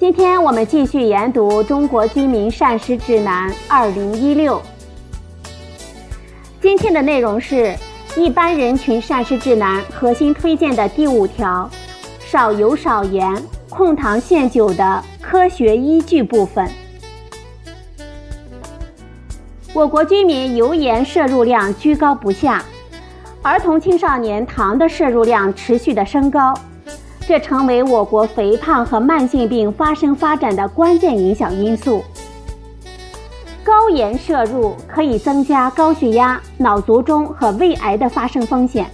今天我们继续研读《中国居民膳食指南（二零一六）》。今天的内容是一般人群膳食指南核心推荐的第五条：少油少盐，控糖限酒的科学依据部分。我国居民油盐摄入量居高不下，儿童青少年糖的摄入量持续的升高，这成为我国肥胖和慢性病发生发展的关键影响因素。高盐摄入可以增加高血压、脑卒中和胃癌的发生风险；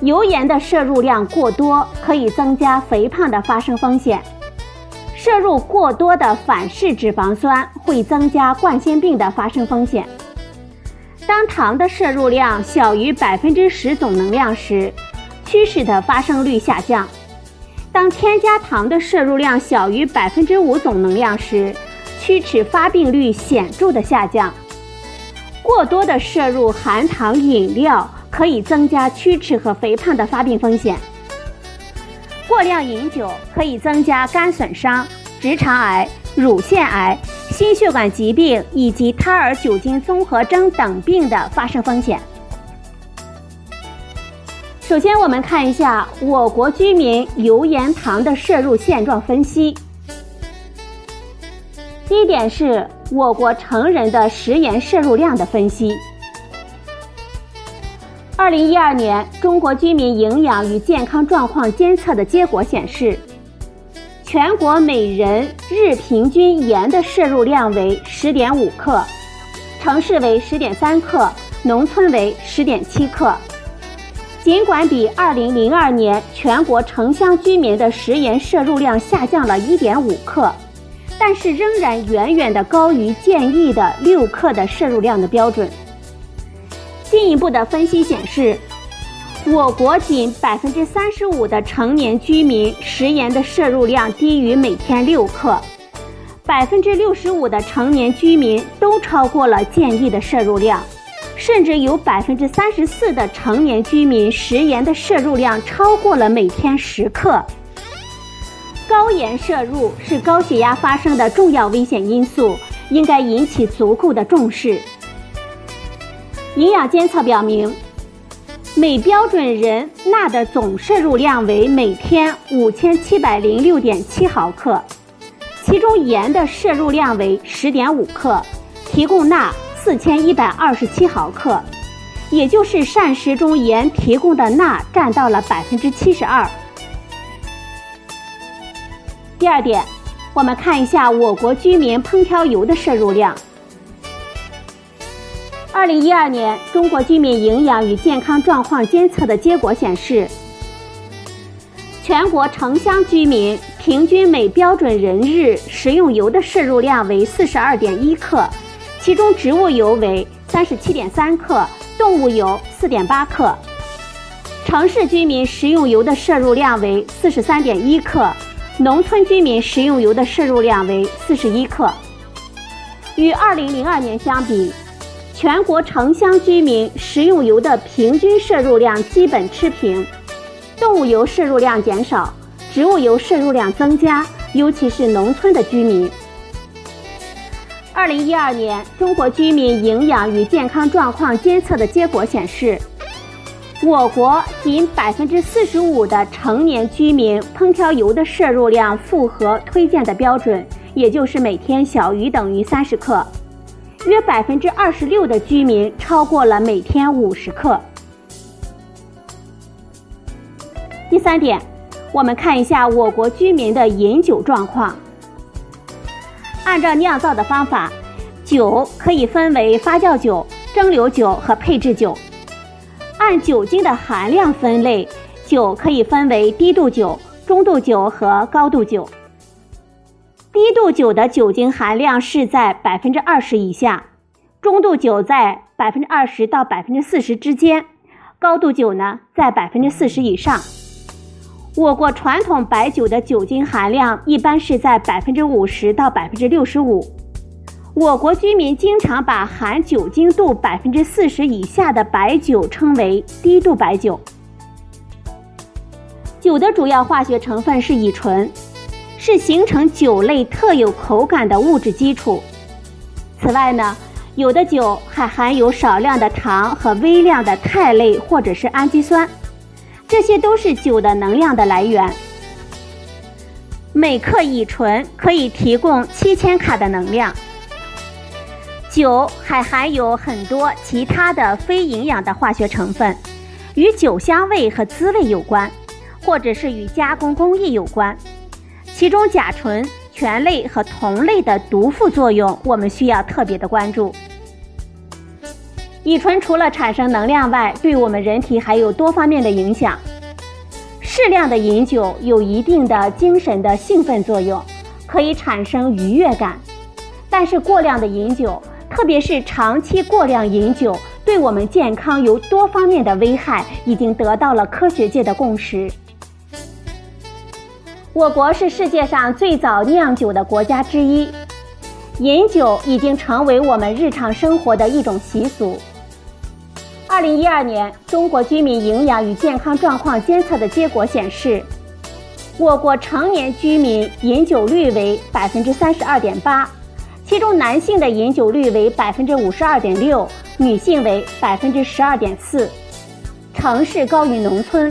油盐的摄入量过多可以增加肥胖的发生风险。摄入过多的反式脂肪酸会增加冠心病的发生风险。当糖的摄入量小于百分之十总能量时，龋齿的发生率下降；当添加糖的摄入量小于百分之五总能量时，龋齿发病率显著的下降。过多的摄入含糖饮料可以增加龋齿和肥胖的发病风险。过量饮酒可以增加肝损伤、直肠癌、乳腺癌、心血管疾病以及胎儿酒精综合征等病的发生风险。首先，我们看一下我国居民油盐糖的摄入现状分析。第一点是我国成人的食盐摄入量的分析。二零一二年中国居民营养与健康状况监测的结果显示，全国每人日平均盐的摄入量为十点五克，城市为十点三克，农村为十点七克。尽管比二零零二年全国城乡居民的食盐摄入量下降了一点五克，但是仍然远远的高于建议的六克的摄入量的标准。进一步的分析显示，我国仅百分之三十五的成年居民食盐的摄入量低于每天六克，百分之六十五的成年居民都超过了建议的摄入量，甚至有百分之三十四的成年居民食盐的摄入量超过了每天十克。高盐摄入是高血压发生的重要危险因素，应该引起足够的重视。营养监测表明，每标准人钠的总摄入量为每天五千七百零六点七毫克，其中盐的摄入量为十点五克，提供钠四千一百二十七毫克，也就是膳食中盐提供的钠占到了百分之七十二。第二点，我们看一下我国居民烹调油的摄入量。二零一二年中国居民营养与健康状况监测的结果显示，全国城乡居民平均每标准人日食用油的摄入量为四十二点一克，其中植物油为三十七点三克，动物油四点八克。城市居民食用油的摄入量为四十三点一克，农村居民食用油的摄入量为四十一克。与二零零二年相比。全国城乡居民食用油的平均摄入量基本持平，动物油摄入量减少，植物油摄入量增加，尤其是农村的居民。二零一二年中国居民营养与健康状况监测的结果显示，我国仅百分之四十五的成年居民烹调油的摄入量符合推荐的标准，也就是每天小于等于三十克。约百分之二十六的居民超过了每天五十克。第三点，我们看一下我国居民的饮酒状况。按照酿造的方法，酒可以分为发酵酒、蒸馏酒和配制酒。按酒精的含量分类，酒可以分为低度酒、中度酒和高度酒。低度酒的酒精含量是在百分之二十以下，中度酒在百分之二十到百分之四十之间，高度酒呢在百分之四十以上。我国传统白酒的酒精含量一般是在百分之五十到百分之六十五。我国居民经常把含酒精度百分之四十以下的白酒称为低度白酒。酒的主要化学成分是乙醇，是形成酒类特有口感的物质基础。此外呢，有的酒还含有少量的糖和微量的肽类或者是氨基酸。这些都是酒的能量的来源。每克乙醇可以提供七千卡的能量。酒还含有很多其他的非营养的化学成分，与酒香味和滋味有关，或者是与加工工艺有关。其中甲醇、醛类和酮类的毒副作用，我们需要特别的关注。乙醇除了产生能量外，对我们人体还有多方面的影响。适量的饮酒有一定的精神的兴奋作用，可以产生愉悦感。但是过量的饮酒，特别是长期过量饮酒，对我们健康有多方面的危害，已经得到了科学界的共识。我国是世界上最早酿酒的国家之一，饮酒已经成为我们日常生活的一种习俗。二零一二年中国居民营养与健康状况监测的结果显示，我国成年居民饮酒率为百分之三十二点八，其中男性的饮酒率为百分之五十二点六，女性为百分之十二点四，城市高于农村。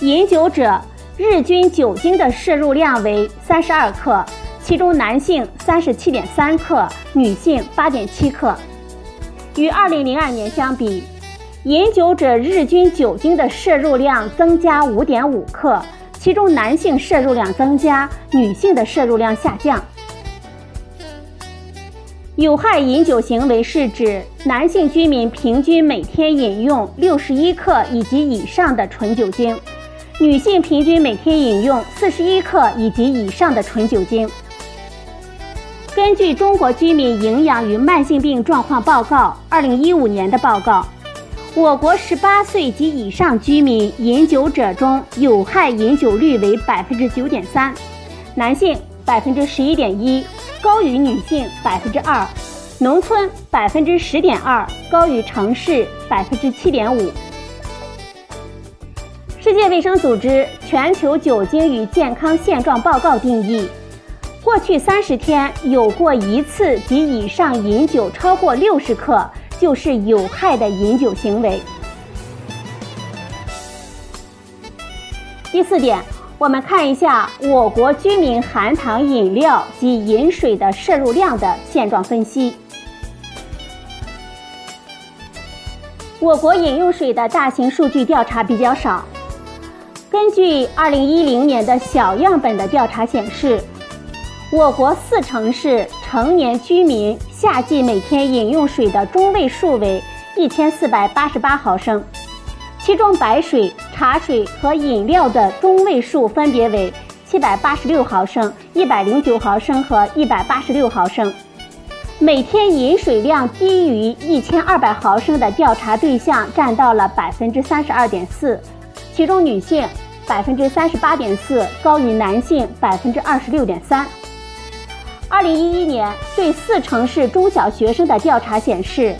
饮酒者日均酒精的摄入量为三十二克，其中男性三十七点三克，女性八点七克。与2002年相比，饮酒者日均酒精的摄入量增加5.5克，其中男性摄入量增加，女性的摄入量下降。有害饮酒行为是指男性居民平均每天饮用61克以及以上的纯酒精，女性平均每天饮用41克以及以上的纯酒精。根据《中国居民营养与慢性病状况报告》（二零一五年的报告），我国十八岁及以上居民饮酒者中有害饮酒率为百分之九点三，男性百分之十一点一，高于女性百分之二；农村百分之十点二，高于城市百分之七点五。世界卫生组织《全球酒精与健康现状报告》定义。过去三十天有过一次及以上饮酒超过六十克，就是有害的饮酒行为。第四点，我们看一下我国居民含糖饮料及饮水的摄入量的现状分析。我国饮用水的大型数据调查比较少，根据二零一零年的小样本的调查显示。我国四城市成年居民夏季每天饮用水的中位数为一千四百八十八毫升，其中白水、茶水和饮料的中位数分别为七百八十六毫升、一百零九毫升和一百八十六毫升。每天饮水量低于一千二百毫升的调查对象占到了百分之三十二点四，其中女性百分之三十八点四高于男性百分之二十六点三。二零一一年对四城市中小学生的调查显示，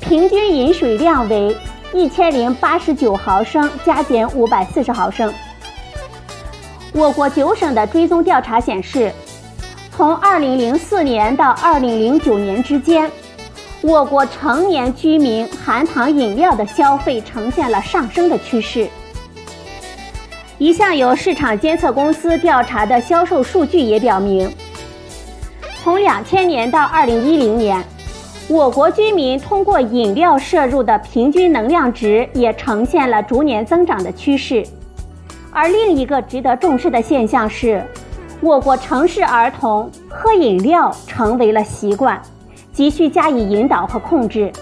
平均饮水量为一千零八十九毫升加减五百四十毫升。我国九省的追踪调查显示，从二零零四年到二零零九年之间，我国成年居民含糖饮料的消费呈现了上升的趋势。一项由市场监测公司调查的销售数据也表明。从两千年到二零一零年，我国居民通过饮料摄入的平均能量值也呈现了逐年增长的趋势。而另一个值得重视的现象是，我国城市儿童喝饮料成为了习惯，急需加以引导和控制。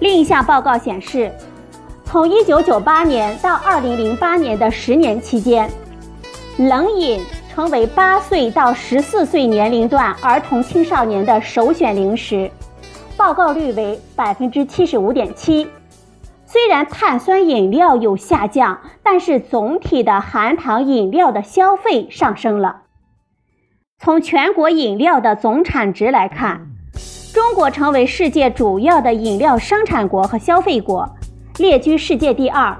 另一项报告显示，从一九九八年到二零零八年的十年期间，冷饮。成为八岁到十四岁年龄段儿童青少年的首选零食，报告率为百分之七十五点七。虽然碳酸饮料有下降，但是总体的含糖饮料的消费上升了。从全国饮料的总产值来看，中国成为世界主要的饮料生产国和消费国，列居世界第二。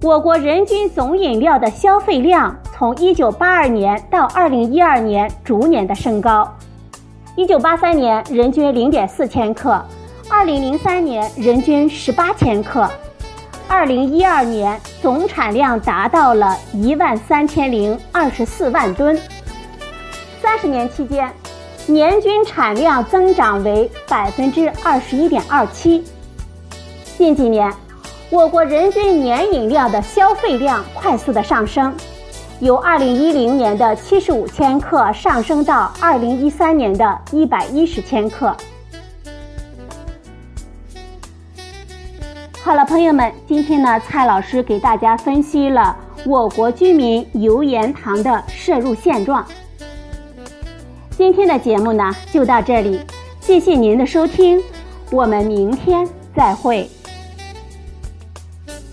我国人均总饮料的消费量从1982年到2012年逐年的升高，1983年人均0.4千克。二零零三年人均十八千克，二零一二年总产量达到了一万三千零二十四万吨。三十年期间，年均产量增长为百分之二十一点二七。近几年，我国人均年饮料的消费量快速的上升，由二零一零年的七十五千克上升到二零一三年的一百一十千克。好了，朋友们，今天呢，蔡老师给大家分析了我国居民油盐糖的摄入现状。今天的节目呢，就到这里，谢谢您的收听，我们明天再会。